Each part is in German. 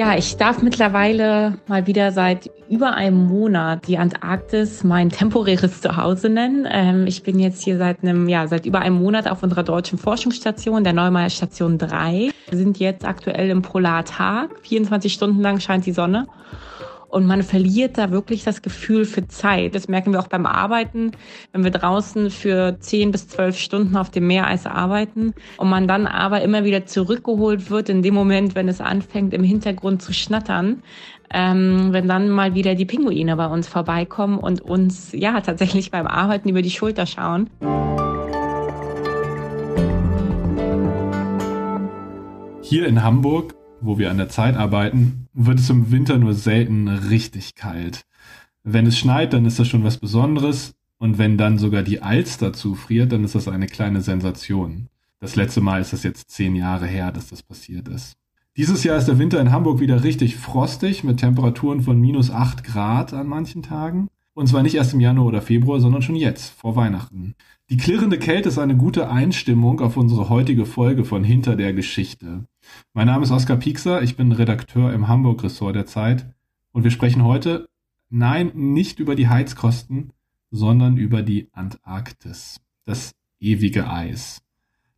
Ja, ich darf mittlerweile mal wieder seit über einem Monat die Antarktis mein temporäres Zuhause nennen. Ähm, ich bin jetzt hier seit einem, ja, seit über einem Monat auf unserer deutschen Forschungsstation, der Neumeier Station 3. Wir sind jetzt aktuell im Polartag. 24 Stunden lang scheint die Sonne. Und man verliert da wirklich das Gefühl für Zeit. Das merken wir auch beim Arbeiten, wenn wir draußen für 10 bis 12 Stunden auf dem Meereis arbeiten und man dann aber immer wieder zurückgeholt wird in dem Moment, wenn es anfängt im Hintergrund zu schnattern. Ähm, wenn dann mal wieder die Pinguine bei uns vorbeikommen und uns ja tatsächlich beim Arbeiten über die Schulter schauen. Hier in Hamburg wo wir an der Zeit arbeiten, wird es im Winter nur selten richtig kalt. Wenn es schneit, dann ist das schon was Besonderes. Und wenn dann sogar die Alster zufriert, dann ist das eine kleine Sensation. Das letzte Mal ist das jetzt zehn Jahre her, dass das passiert ist. Dieses Jahr ist der Winter in Hamburg wieder richtig frostig mit Temperaturen von minus acht Grad an manchen Tagen. Und zwar nicht erst im Januar oder Februar, sondern schon jetzt, vor Weihnachten. Die klirrende Kälte ist eine gute Einstimmung auf unsere heutige Folge von Hinter der Geschichte. Mein Name ist Oskar Piekser, ich bin Redakteur im Hamburg-Ressort der Zeit und wir sprechen heute, nein, nicht über die Heizkosten, sondern über die Antarktis, das ewige Eis.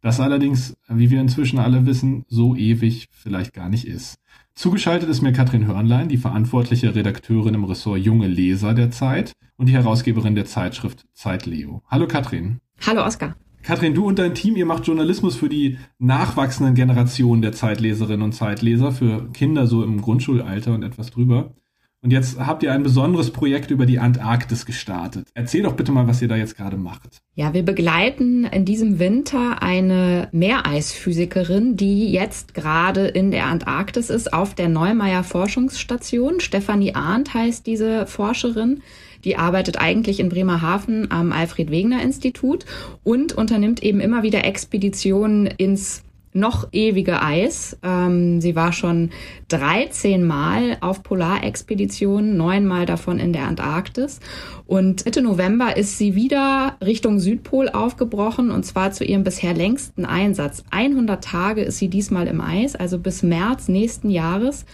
Das allerdings, wie wir inzwischen alle wissen, so ewig vielleicht gar nicht ist. Zugeschaltet ist mir Katrin Hörnlein, die verantwortliche Redakteurin im Ressort Junge Leser der Zeit und die Herausgeberin der Zeitschrift Zeit Leo. Hallo Katrin. Hallo Oskar. Katrin, du und dein Team, ihr macht Journalismus für die nachwachsenden Generationen der Zeitleserinnen und Zeitleser, für Kinder so im Grundschulalter und etwas drüber. Und jetzt habt ihr ein besonderes Projekt über die Antarktis gestartet. Erzähl doch bitte mal, was ihr da jetzt gerade macht. Ja, wir begleiten in diesem Winter eine Meereisphysikerin, die jetzt gerade in der Antarktis ist, auf der Neumeier Forschungsstation. Stefanie Arndt heißt diese Forscherin. Die arbeitet eigentlich in Bremerhaven am Alfred Wegener Institut und unternimmt eben immer wieder Expeditionen ins noch ewige Eis. Ähm, sie war schon 13 Mal auf Polarexpeditionen, neunmal davon in der Antarktis. Und Mitte November ist sie wieder Richtung Südpol aufgebrochen und zwar zu ihrem bisher längsten Einsatz. 100 Tage ist sie diesmal im Eis, also bis März nächsten Jahres.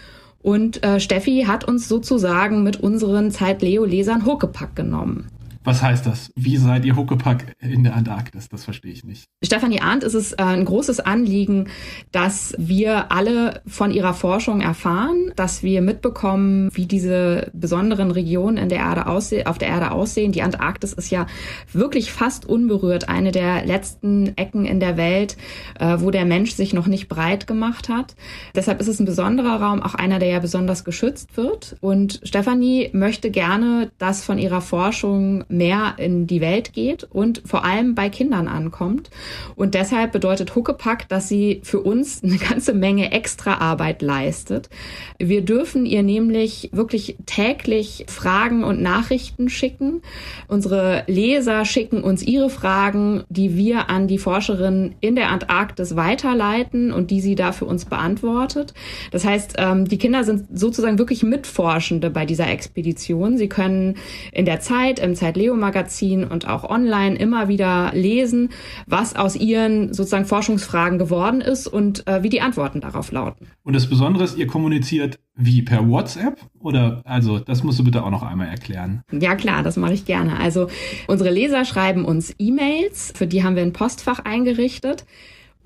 Und äh, Steffi hat uns sozusagen mit unseren Zeit-Leo-Lesern Huckepack genommen. Was heißt das? Wie seid ihr Huckepack in der Antarktis? Das verstehe ich nicht. Stefanie Arndt ist es äh, ein großes Anliegen, dass wir alle von ihrer Forschung erfahren, dass wir mitbekommen, wie diese besonderen Regionen in der Erde aussehen, auf der Erde aussehen. Die Antarktis ist ja wirklich fast unberührt, eine der letzten Ecken in der Welt, äh, wo der Mensch sich noch nicht breit gemacht hat. Deshalb ist es ein besonderer Raum, auch einer, der ja besonders geschützt wird. Und Stefanie möchte gerne, dass von ihrer Forschung mehr in die Welt geht und vor allem bei Kindern ankommt. Und deshalb bedeutet Huckepack, dass sie für uns eine ganze Menge extra Arbeit leistet. Wir dürfen ihr nämlich wirklich täglich Fragen und Nachrichten schicken. Unsere Leser schicken uns ihre Fragen, die wir an die Forscherin in der Antarktis weiterleiten und die sie da für uns beantwortet. Das heißt, ähm, die Kinder sind sozusagen wirklich Mitforschende bei dieser Expedition. Sie können in der Zeit, im Zeit Leo Magazin und auch online immer wieder lesen, was aus ihren sozusagen Forschungsfragen geworden ist und äh, wie die Antworten darauf lauten. Und das Besondere ist, ihr kommuniziert wie per WhatsApp oder also das musst du bitte auch noch einmal erklären. Ja klar, das mache ich gerne. Also unsere Leser schreiben uns E-Mails, für die haben wir ein Postfach eingerichtet.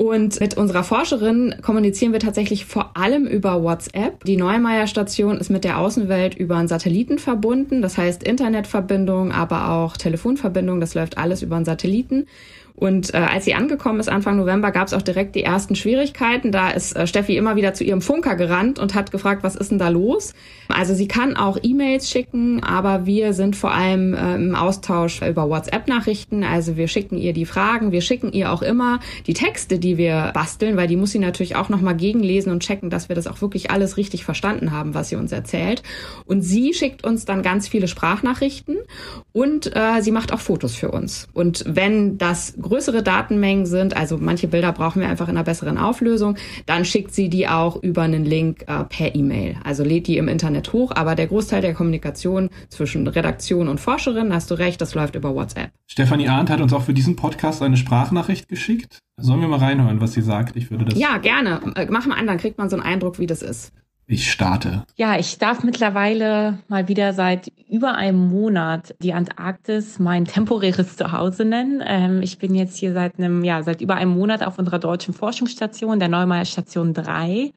Und mit unserer Forscherin kommunizieren wir tatsächlich vor allem über WhatsApp. Die Neumeier Station ist mit der Außenwelt über einen Satelliten verbunden. Das heißt Internetverbindung, aber auch Telefonverbindung. Das läuft alles über einen Satelliten. Und äh, als sie angekommen ist, Anfang November, gab es auch direkt die ersten Schwierigkeiten. Da ist äh, Steffi immer wieder zu ihrem Funker gerannt und hat gefragt, was ist denn da los? Also sie kann auch E-Mails schicken, aber wir sind vor allem äh, im Austausch über WhatsApp-Nachrichten. Also wir schicken ihr die Fragen, wir schicken ihr auch immer die Texte, die wir basteln, weil die muss sie natürlich auch nochmal gegenlesen und checken, dass wir das auch wirklich alles richtig verstanden haben, was sie uns erzählt. Und sie schickt uns dann ganz viele Sprachnachrichten und äh, sie macht auch Fotos für uns. Und wenn das größere Datenmengen sind, also manche Bilder brauchen wir einfach in einer besseren Auflösung, dann schickt sie die auch über einen Link äh, per E-Mail. Also lädt die im Internet hoch, aber der Großteil der Kommunikation zwischen Redaktion und Forscherin, hast du recht, das läuft über WhatsApp. Stefanie Arndt hat uns auch für diesen Podcast eine Sprachnachricht geschickt. Sollen wir mal reinhören, was sie sagt? Ich würde das. Ja, gerne. Äh, mach mal an, dann kriegt man so einen Eindruck, wie das ist. Ich starte. Ja, ich darf mittlerweile mal wieder seit über einem Monat die Antarktis mein temporäres Zuhause nennen. Ähm, ich bin jetzt hier seit einem, ja, seit über einem Monat auf unserer deutschen Forschungsstation, der Neumeier Station 3.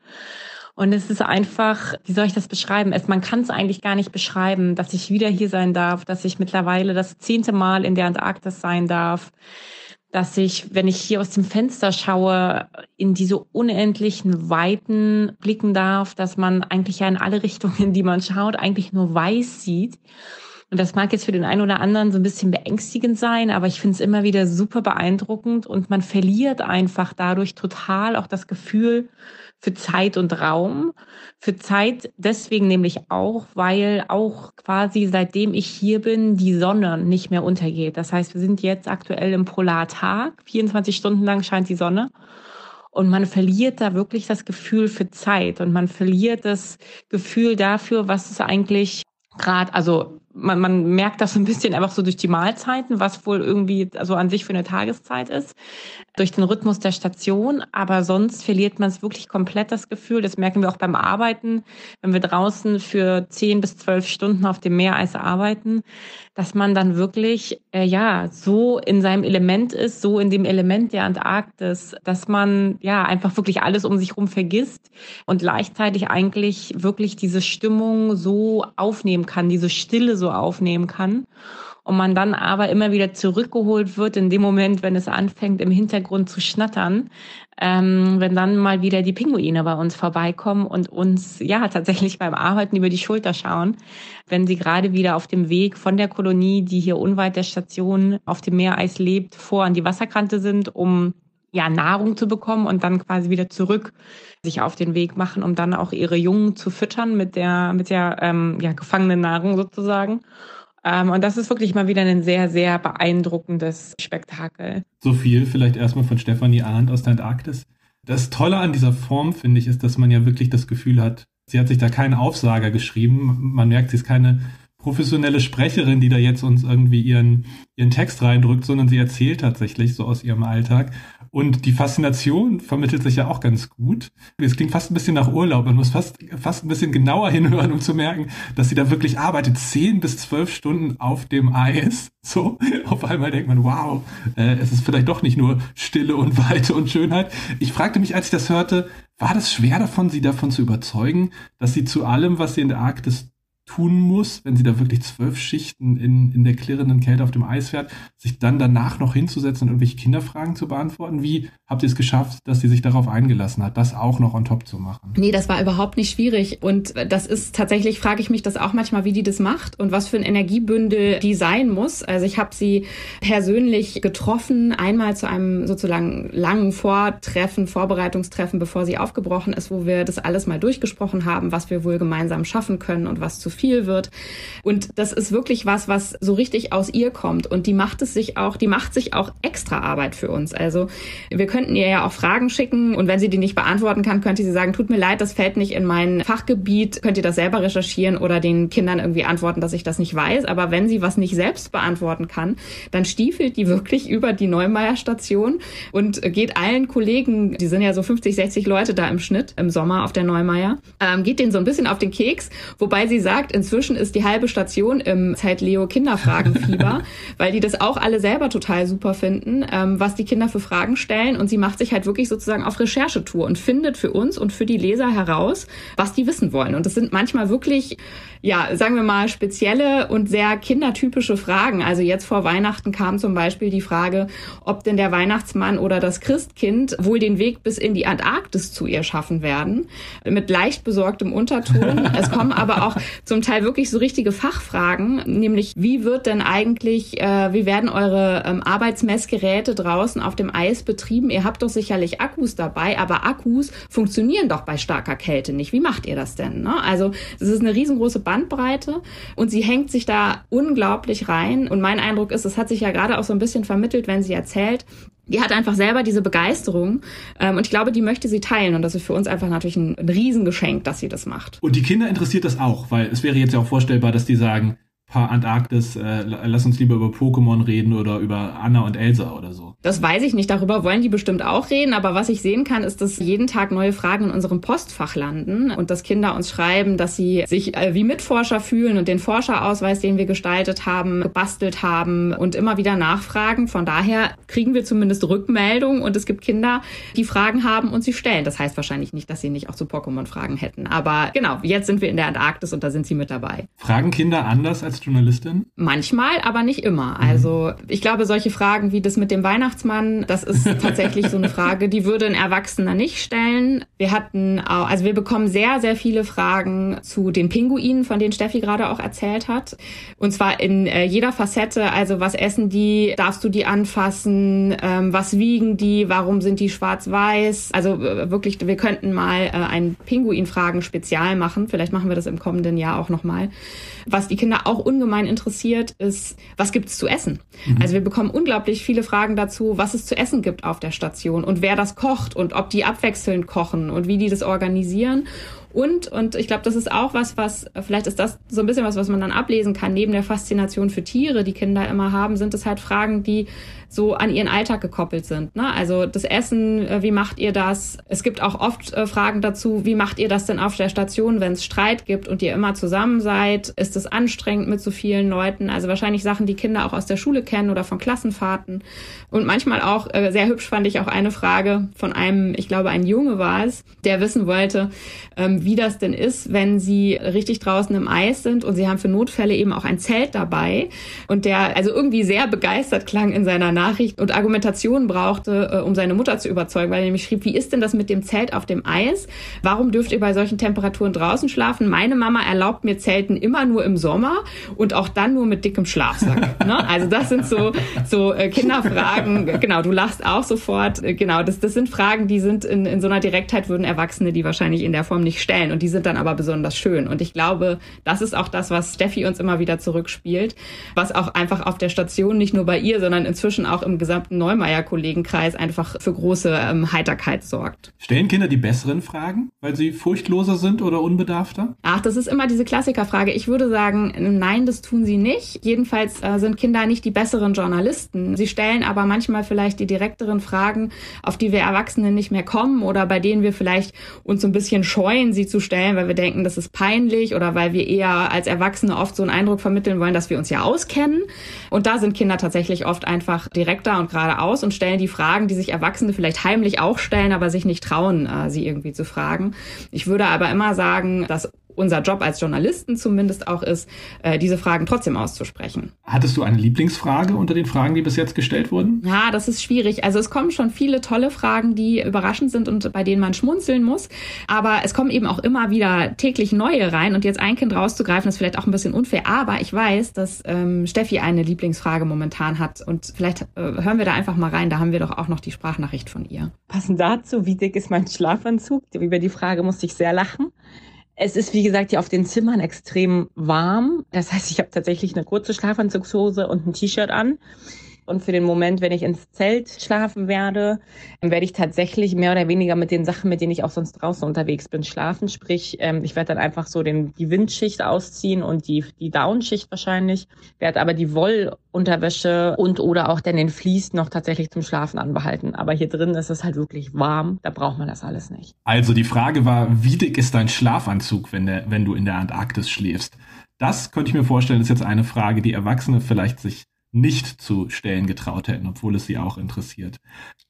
Und es ist einfach, wie soll ich das beschreiben? Es, man kann es eigentlich gar nicht beschreiben, dass ich wieder hier sein darf, dass ich mittlerweile das zehnte Mal in der Antarktis sein darf dass ich, wenn ich hier aus dem Fenster schaue, in diese unendlichen Weiten blicken darf, dass man eigentlich ja in alle Richtungen, die man schaut, eigentlich nur weiß sieht. Und das mag jetzt für den einen oder anderen so ein bisschen beängstigend sein, aber ich finde es immer wieder super beeindruckend und man verliert einfach dadurch total auch das Gefühl für Zeit und Raum. Für Zeit deswegen nämlich auch, weil auch quasi seitdem ich hier bin, die Sonne nicht mehr untergeht. Das heißt, wir sind jetzt aktuell im Polartag. 24 Stunden lang scheint die Sonne. Und man verliert da wirklich das Gefühl für Zeit und man verliert das Gefühl dafür, was es eigentlich gerade, also man, man merkt das so ein bisschen einfach so durch die Mahlzeiten, was wohl irgendwie also an sich für eine Tageszeit ist, durch den Rhythmus der Station. Aber sonst verliert man es wirklich komplett das Gefühl. Das merken wir auch beim Arbeiten, wenn wir draußen für zehn bis zwölf Stunden auf dem Meereis arbeiten, dass man dann wirklich äh, ja so in seinem Element ist, so in dem Element der Antarktis, dass man ja einfach wirklich alles um sich herum vergisst und gleichzeitig eigentlich wirklich diese Stimmung so aufnehmen kann, diese Stille so so aufnehmen kann. Und man dann aber immer wieder zurückgeholt wird in dem Moment, wenn es anfängt, im Hintergrund zu schnattern, ähm, wenn dann mal wieder die Pinguine bei uns vorbeikommen und uns ja tatsächlich beim Arbeiten über die Schulter schauen, wenn sie gerade wieder auf dem Weg von der Kolonie, die hier unweit der Station auf dem Meereis lebt, vor an die Wasserkante sind, um ja Nahrung zu bekommen und dann quasi wieder zurück sich auf den Weg machen, um dann auch ihre Jungen zu füttern mit der, mit der ähm, ja, gefangenen Nahrung sozusagen. Ähm, und das ist wirklich mal wieder ein sehr, sehr beeindruckendes Spektakel. So viel vielleicht erstmal von Stefanie Arndt aus der Antarktis. Das Tolle an dieser Form, finde ich, ist, dass man ja wirklich das Gefühl hat, sie hat sich da keinen Aufsager geschrieben. Man merkt, sie ist keine professionelle Sprecherin, die da jetzt uns irgendwie ihren, ihren Text reindrückt, sondern sie erzählt tatsächlich so aus ihrem Alltag. Und die Faszination vermittelt sich ja auch ganz gut. Es klingt fast ein bisschen nach Urlaub. Man muss fast, fast ein bisschen genauer hinhören, um zu merken, dass sie da wirklich arbeitet. Zehn bis zwölf Stunden auf dem Eis. So, auf einmal denkt man, wow, äh, es ist vielleicht doch nicht nur Stille und Weite und Schönheit. Ich fragte mich, als ich das hörte, war das schwer davon, sie davon zu überzeugen, dass sie zu allem, was sie in der Arktis tun muss, wenn sie da wirklich zwölf Schichten in, in der klirrenden Kälte auf dem Eis fährt, sich dann danach noch hinzusetzen und irgendwelche Kinderfragen zu beantworten. Wie habt ihr es geschafft, dass sie sich darauf eingelassen hat, das auch noch on top zu machen? Nee, das war überhaupt nicht schwierig. Und das ist tatsächlich, frage ich mich das auch manchmal, wie die das macht und was für ein Energiebündel die sein muss. Also ich habe sie persönlich getroffen, einmal zu einem sozusagen langen Vortreffen, Vorbereitungstreffen, bevor sie aufgebrochen ist, wo wir das alles mal durchgesprochen haben, was wir wohl gemeinsam schaffen können und was zu viel wird. Und das ist wirklich was, was so richtig aus ihr kommt. Und die macht es sich auch, die macht sich auch extra Arbeit für uns. Also wir könnten ihr ja auch Fragen schicken und wenn sie die nicht beantworten kann, könnte sie sagen, tut mir leid, das fällt nicht in mein Fachgebiet, könnt ihr das selber recherchieren oder den Kindern irgendwie antworten, dass ich das nicht weiß. Aber wenn sie was nicht selbst beantworten kann, dann stiefelt die wirklich über die Neumeier Station und geht allen Kollegen, die sind ja so 50, 60 Leute da im Schnitt im Sommer auf der Neumeier, ähm, geht denen so ein bisschen auf den Keks, wobei sie sagt, gesagt, inzwischen ist die halbe Station im Zeit Leo Kinderfragenfieber, weil die das auch alle selber total super finden, ähm, was die Kinder für Fragen stellen. Und sie macht sich halt wirklich sozusagen auf Recherchetour und findet für uns und für die Leser heraus, was die wissen wollen. Und das sind manchmal wirklich ja, sagen wir mal, spezielle und sehr kindertypische Fragen. Also jetzt vor Weihnachten kam zum Beispiel die Frage, ob denn der Weihnachtsmann oder das Christkind wohl den Weg bis in die Antarktis zu ihr schaffen werden. Mit leicht besorgtem Unterton. es kommen aber auch zum Teil wirklich so richtige Fachfragen, nämlich wie wird denn eigentlich, äh, wie werden eure ähm, Arbeitsmessgeräte draußen auf dem Eis betrieben? Ihr habt doch sicherlich Akkus dabei, aber Akkus funktionieren doch bei starker Kälte nicht. Wie macht ihr das denn? Ne? Also es ist eine riesengroße Bandbreite und sie hängt sich da unglaublich rein. Und mein Eindruck ist, es hat sich ja gerade auch so ein bisschen vermittelt, wenn sie erzählt, die hat einfach selber diese Begeisterung ähm, und ich glaube, die möchte sie teilen und das ist für uns einfach natürlich ein, ein Riesengeschenk, dass sie das macht. Und die Kinder interessiert das auch, weil es wäre jetzt ja auch vorstellbar, dass die sagen, Antarktis, äh, lass uns lieber über Pokémon reden oder über Anna und Elsa oder so. Das weiß ich nicht. Darüber wollen die bestimmt auch reden. Aber was ich sehen kann, ist, dass jeden Tag neue Fragen in unserem Postfach landen und dass Kinder uns schreiben, dass sie sich äh, wie Mitforscher fühlen und den Forscherausweis, den wir gestaltet haben, gebastelt haben und immer wieder nachfragen. Von daher kriegen wir zumindest Rückmeldungen und es gibt Kinder, die Fragen haben und sie stellen. Das heißt wahrscheinlich nicht, dass sie nicht auch zu Pokémon Fragen hätten. Aber genau, jetzt sind wir in der Antarktis und da sind sie mit dabei. Fragen Kinder anders als Journalistin? Manchmal, aber nicht immer. Mhm. Also ich glaube, solche Fragen wie das mit dem Weihnachtsmann, das ist tatsächlich so eine Frage, die würde ein Erwachsener nicht stellen. Wir hatten, also wir bekommen sehr, sehr viele Fragen zu den Pinguinen, von denen Steffi gerade auch erzählt hat. Und zwar in äh, jeder Facette. Also was essen die? Darfst du die anfassen? Ähm, was wiegen die? Warum sind die schwarz-weiß? Also wirklich, wir könnten mal äh, ein Pinguin-Fragen-Spezial machen. Vielleicht machen wir das im kommenden Jahr auch nochmal. Was die Kinder auch ungemein interessiert, ist, was gibt es zu essen? Mhm. Also wir bekommen unglaublich viele Fragen dazu, was es zu essen gibt auf der Station und wer das kocht und ob die abwechselnd kochen und wie die das organisieren. Und, und ich glaube, das ist auch was, was, vielleicht ist das so ein bisschen was, was man dann ablesen kann, neben der Faszination für Tiere, die Kinder immer haben, sind es halt Fragen, die so an ihren Alltag gekoppelt sind. Ne? Also das Essen, äh, wie macht ihr das? Es gibt auch oft äh, Fragen dazu, wie macht ihr das denn auf der Station, wenn es Streit gibt und ihr immer zusammen seid? Ist es anstrengend mit so vielen Leuten? Also wahrscheinlich Sachen, die Kinder auch aus der Schule kennen oder von Klassenfahrten. Und manchmal auch, äh, sehr hübsch fand ich auch eine Frage von einem, ich glaube, ein Junge war es, der wissen wollte, ähm, wie das denn ist, wenn sie richtig draußen im Eis sind und sie haben für Notfälle eben auch ein Zelt dabei. Und der also irgendwie sehr begeistert klang in seiner Nachricht und Argumentation brauchte, äh, um seine Mutter zu überzeugen, weil er nämlich schrieb, wie ist denn das mit dem Zelt auf dem Eis? Warum dürft ihr bei solchen Temperaturen draußen schlafen? Meine Mama erlaubt mir Zelten immer nur im Sommer und auch dann nur mit dickem Schlafsack. ne? Also das sind so, so äh, Kinderfragen. Genau, du lachst auch sofort. Äh, genau, das, das sind Fragen, die sind in, in so einer Direktheit würden Erwachsene die wahrscheinlich in der Form nicht stellen und die sind dann aber besonders schön. Und ich glaube, das ist auch das, was Steffi uns immer wieder zurückspielt, was auch einfach auf der Station nicht nur bei ihr, sondern inzwischen auch im gesamten Neumeier-Kollegenkreis einfach für große ähm, Heiterkeit sorgt. Stellen Kinder die besseren Fragen, weil sie furchtloser sind oder unbedarfter? Ach, das ist immer diese Klassikerfrage. Ich würde sagen, nein, das tun sie nicht. Jedenfalls äh, sind Kinder nicht die besseren Journalisten. Sie stellen aber manchmal vielleicht die direkteren Fragen, auf die wir Erwachsene nicht mehr kommen oder bei denen wir vielleicht uns so ein bisschen scheuen, sie zu stellen, weil wir denken, das ist peinlich oder weil wir eher als Erwachsene oft so einen Eindruck vermitteln wollen, dass wir uns ja auskennen. Und da sind Kinder tatsächlich oft einfach direkter und geradeaus und stellen die Fragen, die sich Erwachsene vielleicht heimlich auch stellen, aber sich nicht trauen, äh, sie irgendwie zu fragen. Ich würde aber immer sagen, dass unser Job als Journalisten zumindest auch ist, äh, diese Fragen trotzdem auszusprechen. Hattest du eine Lieblingsfrage unter den Fragen, die bis jetzt gestellt wurden? Ja, das ist schwierig. Also es kommen schon viele tolle Fragen, die überraschend sind und bei denen man schmunzeln muss. Aber es kommen eben auch immer wieder täglich neue rein. Und jetzt ein Kind rauszugreifen, ist vielleicht auch ein bisschen unfair. Aber ich weiß, dass ähm, Steffi eine Lieblingsfrage momentan hat. Und vielleicht äh, hören wir da einfach mal rein. Da haben wir doch auch noch die Sprachnachricht von ihr. Passend dazu, wie dick ist mein Schlafanzug? Über die Frage musste ich sehr lachen. Es ist, wie gesagt, hier auf den Zimmern extrem warm. Das heißt, ich habe tatsächlich eine kurze Schlafanzugshose und ein T-Shirt an. Und für den Moment, wenn ich ins Zelt schlafen werde, werde ich tatsächlich mehr oder weniger mit den Sachen, mit denen ich auch sonst draußen unterwegs bin, schlafen. Sprich, ähm, ich werde dann einfach so den, die Windschicht ausziehen und die, die Downschicht wahrscheinlich, werde aber die Wollunterwäsche und oder auch dann den Vlies noch tatsächlich zum Schlafen anbehalten. Aber hier drin ist es halt wirklich warm, da braucht man das alles nicht. Also die Frage war, wie dick ist dein Schlafanzug, wenn, der, wenn du in der Antarktis schläfst? Das könnte ich mir vorstellen, ist jetzt eine Frage, die Erwachsene vielleicht sich nicht zu stellen getraut hätten, obwohl es sie auch interessiert.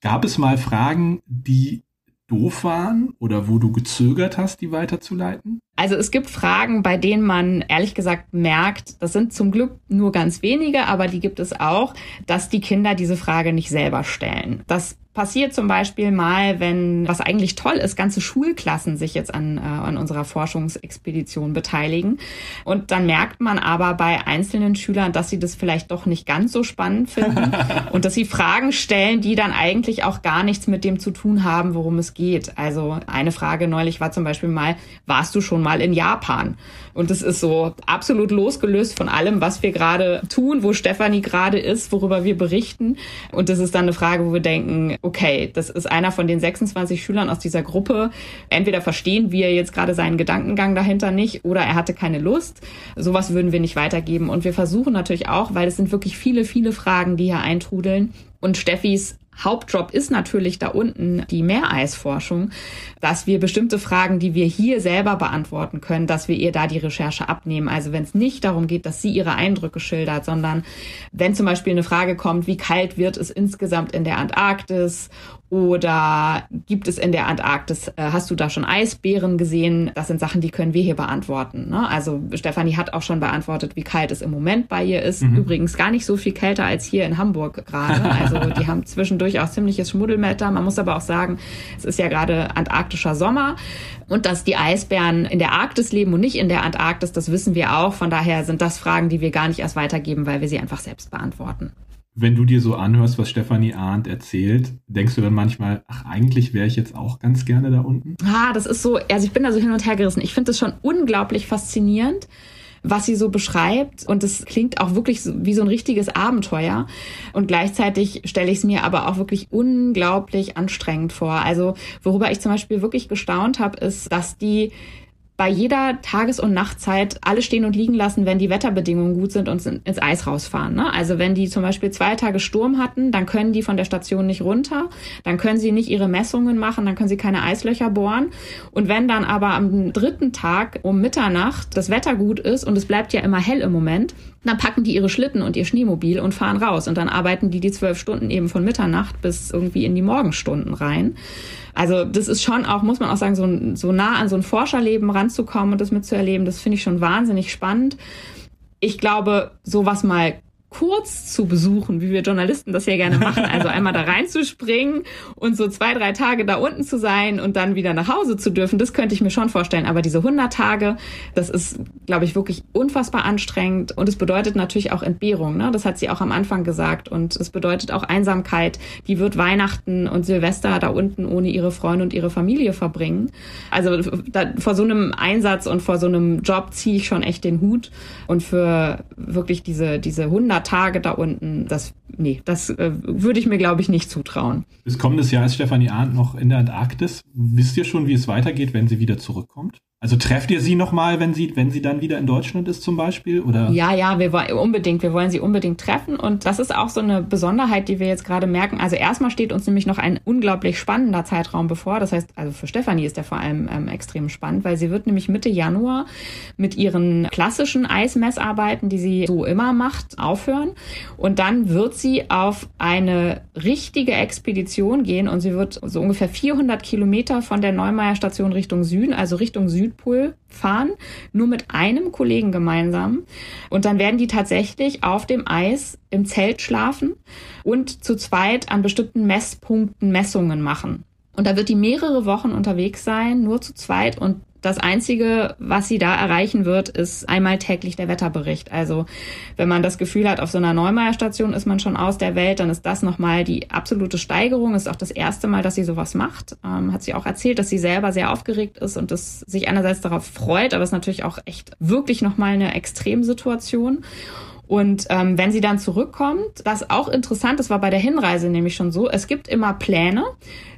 Gab es mal Fragen, die doof waren oder wo du gezögert hast, die weiterzuleiten? Also es gibt Fragen, bei denen man ehrlich gesagt merkt, das sind zum Glück nur ganz wenige, aber die gibt es auch, dass die Kinder diese Frage nicht selber stellen. Das passiert zum Beispiel mal, wenn, was eigentlich toll ist, ganze Schulklassen sich jetzt an, äh, an unserer Forschungsexpedition beteiligen. Und dann merkt man aber bei einzelnen Schülern, dass sie das vielleicht doch nicht ganz so spannend finden und dass sie Fragen stellen, die dann eigentlich auch gar nichts mit dem zu tun haben, worum es geht. Also eine Frage neulich war zum Beispiel mal, warst du schon mal in Japan? Und das ist so absolut losgelöst von allem, was wir gerade tun, wo Stefanie gerade ist, worüber wir berichten. Und das ist dann eine Frage, wo wir denken, okay, das ist einer von den 26 Schülern aus dieser Gruppe. Entweder verstehen wir jetzt gerade seinen Gedankengang dahinter nicht oder er hatte keine Lust. Sowas würden wir nicht weitergeben. Und wir versuchen natürlich auch, weil es sind wirklich viele, viele Fragen, die hier eintrudeln. Und Steffis Hauptjob ist natürlich da unten die Meereisforschung, dass wir bestimmte Fragen, die wir hier selber beantworten können, dass wir ihr da die Recherche abnehmen. Also wenn es nicht darum geht, dass sie ihre Eindrücke schildert, sondern wenn zum Beispiel eine Frage kommt, wie kalt wird es insgesamt in der Antarktis oder gibt es in der Antarktis, äh, hast du da schon Eisbären gesehen? Das sind Sachen, die können wir hier beantworten. Ne? Also Stefanie hat auch schon beantwortet, wie kalt es im Moment bei ihr ist. Mhm. Übrigens gar nicht so viel kälter als hier in Hamburg gerade. Also die haben zwischendurch auch ziemliches Schmuddelmetter. Man muss aber auch sagen, es ist ja gerade antarktischer Sommer. Und dass die Eisbären in der Arktis leben und nicht in der Antarktis, das wissen wir auch. Von daher sind das Fragen, die wir gar nicht erst weitergeben, weil wir sie einfach selbst beantworten wenn du dir so anhörst, was Stefanie Arndt erzählt, denkst du dann manchmal, ach, eigentlich wäre ich jetzt auch ganz gerne da unten? Ah, das ist so, also ich bin da so hin und her gerissen. Ich finde das schon unglaublich faszinierend, was sie so beschreibt. Und es klingt auch wirklich wie so ein richtiges Abenteuer. Und gleichzeitig stelle ich es mir aber auch wirklich unglaublich anstrengend vor. Also, worüber ich zum Beispiel wirklich gestaunt habe, ist, dass die bei jeder Tages- und Nachtzeit alle stehen und liegen lassen, wenn die Wetterbedingungen gut sind und ins Eis rausfahren. Ne? Also wenn die zum Beispiel zwei Tage Sturm hatten, dann können die von der Station nicht runter, dann können sie nicht ihre Messungen machen, dann können sie keine Eislöcher bohren. Und wenn dann aber am dritten Tag um Mitternacht das Wetter gut ist und es bleibt ja immer hell im Moment, dann packen die ihre Schlitten und ihr Schneemobil und fahren raus. Und dann arbeiten die die zwölf Stunden eben von Mitternacht bis irgendwie in die Morgenstunden rein. Also das ist schon auch, muss man auch sagen, so, so nah an so ein Forscherleben ranzukommen und das mitzuerleben, das finde ich schon wahnsinnig spannend. Ich glaube, sowas mal kurz zu besuchen, wie wir Journalisten das ja gerne machen. Also einmal da reinzuspringen und so zwei, drei Tage da unten zu sein und dann wieder nach Hause zu dürfen, das könnte ich mir schon vorstellen. Aber diese 100 Tage, das ist, glaube ich, wirklich unfassbar anstrengend und es bedeutet natürlich auch Entbehrung. Ne? Das hat sie auch am Anfang gesagt und es bedeutet auch Einsamkeit. Die wird Weihnachten und Silvester da unten ohne ihre Freunde und ihre Familie verbringen. Also da, vor so einem Einsatz und vor so einem Job ziehe ich schon echt den Hut und für wirklich diese, diese 100 Tage da unten, das, nee, das äh, würde ich mir, glaube ich, nicht zutrauen. Bis kommendes Jahr ist Stefanie Arndt noch in der Antarktis. Wisst ihr schon, wie es weitergeht, wenn sie wieder zurückkommt? Also trefft ihr sie nochmal, wenn sie, wenn sie dann wieder in Deutschland ist zum Beispiel? Oder? Ja, ja, wir wollen unbedingt, wir wollen sie unbedingt treffen. Und das ist auch so eine Besonderheit, die wir jetzt gerade merken. Also erstmal steht uns nämlich noch ein unglaublich spannender Zeitraum bevor. Das heißt, also für Stefanie ist der vor allem ähm, extrem spannend, weil sie wird nämlich Mitte Januar mit ihren klassischen Eismessarbeiten, die sie so immer macht, aufhören. Und dann wird sie auf eine richtige Expedition gehen und sie wird so ungefähr 400 Kilometer von der Neumeier Station Richtung Süden, also Richtung Süd Südpol fahren, nur mit einem Kollegen gemeinsam. Und dann werden die tatsächlich auf dem Eis im Zelt schlafen und zu zweit an bestimmten Messpunkten Messungen machen. Und da wird die mehrere Wochen unterwegs sein, nur zu zweit und das Einzige, was sie da erreichen wird, ist einmal täglich der Wetterbericht. Also wenn man das Gefühl hat, auf so einer Neumeier-Station ist man schon aus der Welt, dann ist das nochmal die absolute Steigerung. Ist auch das erste Mal, dass sie sowas macht. Ähm, hat sie auch erzählt, dass sie selber sehr aufgeregt ist und das sich einerseits darauf freut, aber es ist natürlich auch echt wirklich nochmal eine Extremsituation. Und ähm, wenn sie dann zurückkommt, das auch interessant, das war bei der Hinreise nämlich schon so, es gibt immer Pläne,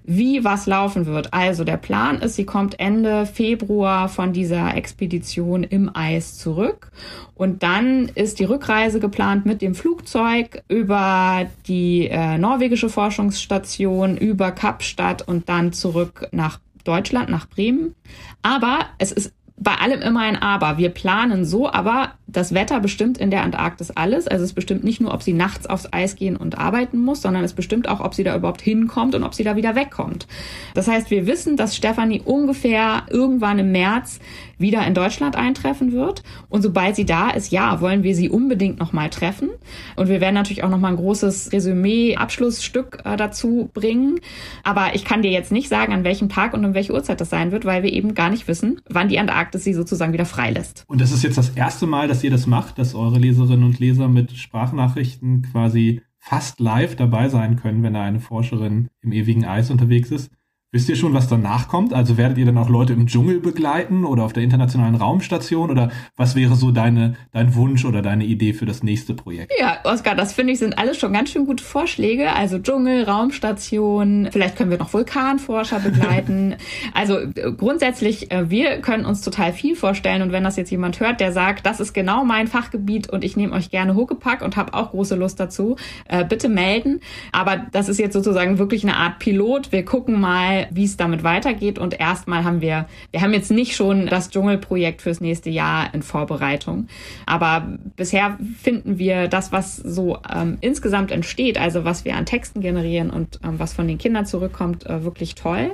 wie was laufen wird. Also der Plan ist, sie kommt Ende Februar von dieser Expedition im Eis zurück und dann ist die Rückreise geplant mit dem Flugzeug über die äh, norwegische Forschungsstation, über Kapstadt und dann zurück nach Deutschland, nach Bremen. Aber es ist bei allem immer ein Aber. Wir planen so, aber das Wetter bestimmt in der Antarktis alles. Also es bestimmt nicht nur, ob sie nachts aufs Eis gehen und arbeiten muss, sondern es bestimmt auch, ob sie da überhaupt hinkommt und ob sie da wieder wegkommt. Das heißt, wir wissen, dass Stefanie ungefähr irgendwann im März wieder in Deutschland eintreffen wird. Und sobald sie da ist, ja, wollen wir sie unbedingt nochmal treffen. Und wir werden natürlich auch nochmal ein großes Resümee, Abschlussstück äh, dazu bringen. Aber ich kann dir jetzt nicht sagen, an welchem Tag und um welche Uhrzeit das sein wird, weil wir eben gar nicht wissen, wann die Antarktis sie sozusagen wieder freilässt. Und das ist jetzt das erste Mal, dass ihr das macht, dass eure Leserinnen und Leser mit Sprachnachrichten quasi fast live dabei sein können, wenn da eine Forscherin im ewigen Eis unterwegs ist. Wisst ihr schon, was danach kommt? Also werdet ihr dann auch Leute im Dschungel begleiten oder auf der internationalen Raumstation? Oder was wäre so deine, dein Wunsch oder deine Idee für das nächste Projekt? Ja, Oskar, das finde ich sind alles schon ganz schön gute Vorschläge. Also Dschungel, Raumstation, vielleicht können wir noch Vulkanforscher begleiten. also äh, grundsätzlich, äh, wir können uns total viel vorstellen. Und wenn das jetzt jemand hört, der sagt, das ist genau mein Fachgebiet und ich nehme euch gerne Huckepack und habe auch große Lust dazu, äh, bitte melden. Aber das ist jetzt sozusagen wirklich eine Art Pilot. Wir gucken mal, wie es damit weitergeht. Und erstmal haben wir, wir haben jetzt nicht schon das Dschungelprojekt fürs nächste Jahr in Vorbereitung. Aber bisher finden wir das, was so ähm, insgesamt entsteht, also was wir an Texten generieren und ähm, was von den Kindern zurückkommt, äh, wirklich toll.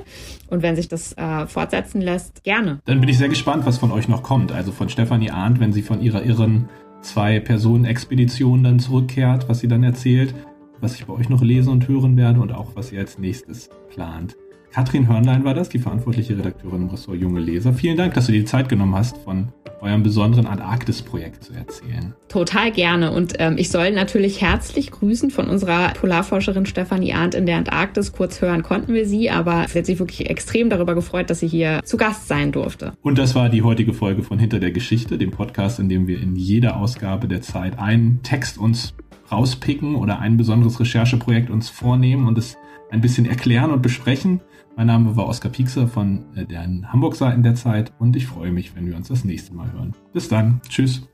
Und wenn sich das äh, fortsetzen lässt, gerne. Dann bin ich sehr gespannt, was von euch noch kommt. Also von Stefanie Arndt, wenn sie von ihrer irren Zwei-Personen-Expedition dann zurückkehrt, was sie dann erzählt, was ich bei euch noch lesen und hören werde und auch was ihr als nächstes plant. Katrin Hörnlein war das, die verantwortliche Redakteurin im Ressort Junge Leser. Vielen Dank, dass du dir die Zeit genommen hast, von eurem besonderen Antarktis-Projekt zu erzählen. Total gerne. Und ähm, ich soll natürlich herzlich grüßen von unserer Polarforscherin Stefanie Arndt in der Antarktis. Kurz hören konnten wir sie, aber sie hat sich wirklich extrem darüber gefreut, dass sie hier zu Gast sein durfte. Und das war die heutige Folge von Hinter der Geschichte, dem Podcast, in dem wir in jeder Ausgabe der Zeit einen Text uns rauspicken oder ein besonderes Rechercheprojekt uns vornehmen und es ein bisschen erklären und besprechen. Mein Name war Oskar Piekser von äh, den Hamburg-Seiten der Zeit und ich freue mich, wenn wir uns das nächste Mal hören. Bis dann. Tschüss.